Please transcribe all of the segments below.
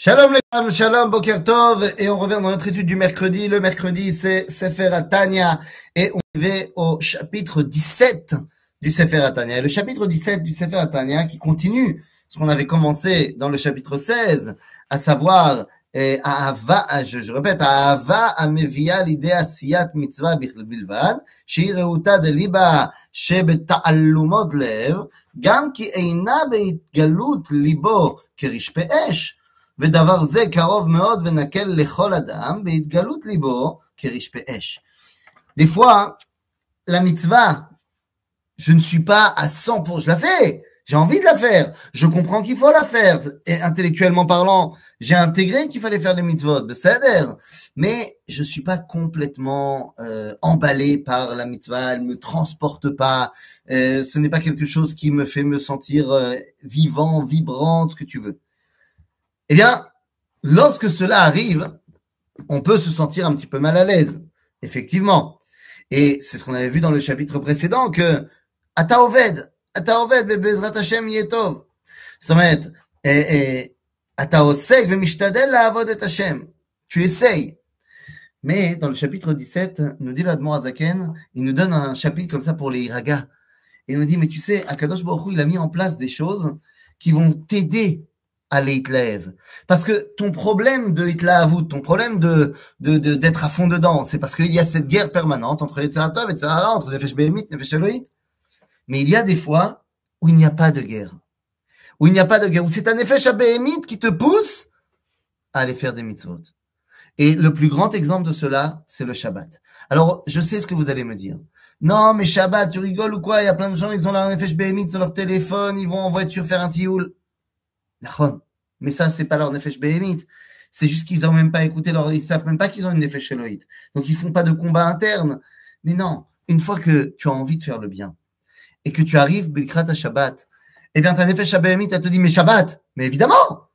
Shalom les femmes, shalom Bokertov, et on revient dans notre étude du mercredi. Le mercredi, c'est Sefer Atania, et on va au chapitre 17 du Sefer Atania. Et le chapitre 17 du Sefer Atania qui continue ce qu'on avait commencé dans le chapitre 16, à savoir, eh, Ahava, je, je répète, Ahava amevia l'idea siyat mitzvah bilvad, shireuta de liba shebeta'allumot lev, gam ki eina beitgalut libo kerishpe esh, ודבר זה קרוב מאוד ונקל לכל אדם, בהתגלות ליבו כרשפי אש. Des fois, la mitzvah, je ne suis pas à 100 pour, je la fais, j'ai envie de la faire, je comprends qu'il faut la faire, et intellectuellement parlant, j'ai intégré qu'il fallait faire les mitzvot, c'est-à-dire, mais je suis pas complètement euh, emballé par la mitzvah, elle me transporte pas, euh, ce n'est pas quelque chose qui me fait me sentir euh, vivant, vibrant, ce que tu veux. Eh bien, lorsque cela arrive, on peut se sentir un petit peu mal à l'aise, effectivement. Et c'est ce qu'on avait vu dans le chapitre précédent que Ata Oved, Ata Oved, Bezrat Hashem Yetov. זאת אומרת, אה, אה, אתה עוסק ומשתדל לעבוד את השם. Tu essayes. Mais dans le chapitre 17, nous dit l'Admor Azaken, il nous donne un chapitre comme ça pour les iraga. Et il nous dit, mais tu sais, Akadosh Baruch Hu, il a mis en place des choses qui vont t'aider à l'Hitlev. Parce que ton problème de Hitlavut, ton problème de, de, de, d'être à fond dedans, c'est parce qu'il y a cette guerre permanente entre Yetzaratov et Tzahara, entre Nefesh Behemit, Nefesh Elohit. Mais il y a des fois où il n'y a pas de guerre. Où il n'y a pas de guerre. Où c'est un Nefesh Behemit qui te pousse à aller faire des mitzvot. Et le plus grand exemple de cela, c'est le Shabbat. Alors, je sais ce que vous allez me dire. Non, mais Shabbat, tu rigoles ou quoi? Il y a plein de gens, ils ont leur Nefesh Behemit sur leur téléphone, ils vont en voiture faire un tioul. Mais ça, c'est pas leur Nefesh Behemit. C'est juste qu'ils ont même pas écouté leur, ils savent même pas qu'ils ont une Nefesh Elohit. Donc ils font pas de combat interne. Mais non, une fois que tu as envie de faire le bien et que tu arrives Bilkrat à Shabbat, eh bien ta Nefesh Behemit, elle te dit mais Shabbat, mais évidemment,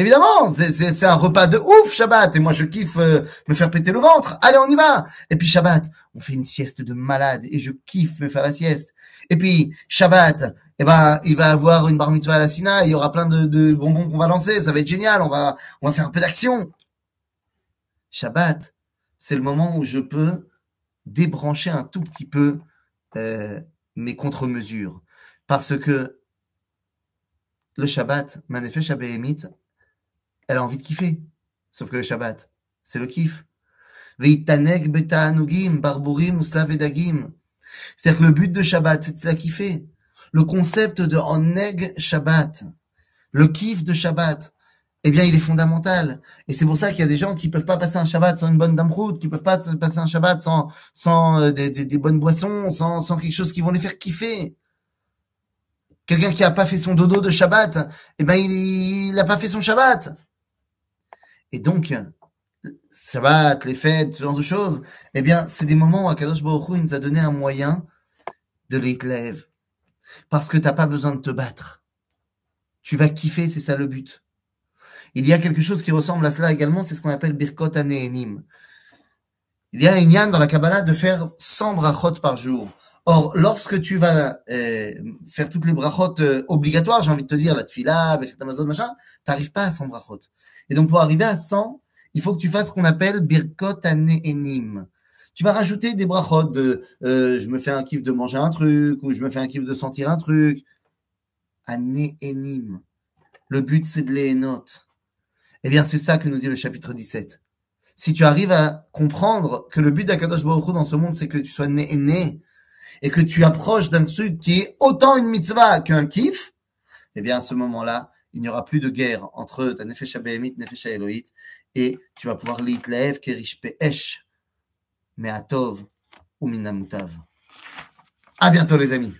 évidemment, c'est- un repas de ouf Shabbat et moi je kiffe euh, me faire péter le ventre. Allez, on y va. Et puis Shabbat, on fait une sieste de malade et je kiffe me faire la sieste. Et puis Shabbat, eh ben, il va avoir une bar mitzvah à la Sina, il y aura plein de, de bonbons qu'on va lancer, ça va être génial, on va, on va faire un peu d'action. Shabbat, c'est le moment où je peux débrancher un tout petit peu euh, mes contre-mesures. Parce que le Shabbat, ma nefesh Behemit, elle a envie de kiffer. Sauf que le Shabbat, c'est le kiff. Barburim. C'est-à-dire que le but de Shabbat, c'est de la kiffer le concept de Oneg Shabbat, le kiff de Shabbat, eh bien, il est fondamental. Et c'est pour ça qu'il y a des gens qui peuvent pas passer un Shabbat sans une bonne damroute, qui peuvent pas passer un Shabbat sans, euh, des, bonnes boissons, sans, sans quelque chose qui vont les faire kiffer. Quelqu'un qui a pas fait son dodo de Shabbat, eh ben, il, il a pas fait son Shabbat. Et donc, Shabbat, les fêtes, ce genre de choses, eh bien, c'est des moments où Akadosh Baruch nous a donné un moyen de les lève. Parce que t'as pas besoin de te battre. Tu vas kiffer, c'est ça le but. Il y a quelque chose qui ressemble à cela également, c'est ce qu'on appelle Birkot Anehenim. Il y a un yan dans la Kabbalah de faire 100 brachot par jour. Or, lorsque tu vas euh, faire toutes les brachot euh, obligatoires, j'ai envie de te dire, la tfila, Birkat Amazon, machin, t'arrives pas à 100 brachot. Et donc, pour arriver à 100, il faut que tu fasses ce qu'on appelle Birkot Anehenim. Tu vas rajouter des brachot de euh, je me fais un kiff de manger un truc, ou je me fais un kiff de sentir un truc. Anéhénim. Le but, c'est de les notes. Eh bien, c'est ça que nous dit le chapitre 17. Si tu arrives à comprendre que le but d'Akadosh Baruch dans ce monde, c'est que tu sois né, né et que tu approches d'un truc qui est autant une mitzvah qu'un kiff, eh bien, à ce moment-là, il n'y aura plus de guerre entre ta Nefesh Behemit, Nefesh Elohit, et tu vas pouvoir l'itlev, kerish pe'esh, mais atov ou minamutav. À bientôt, les amis.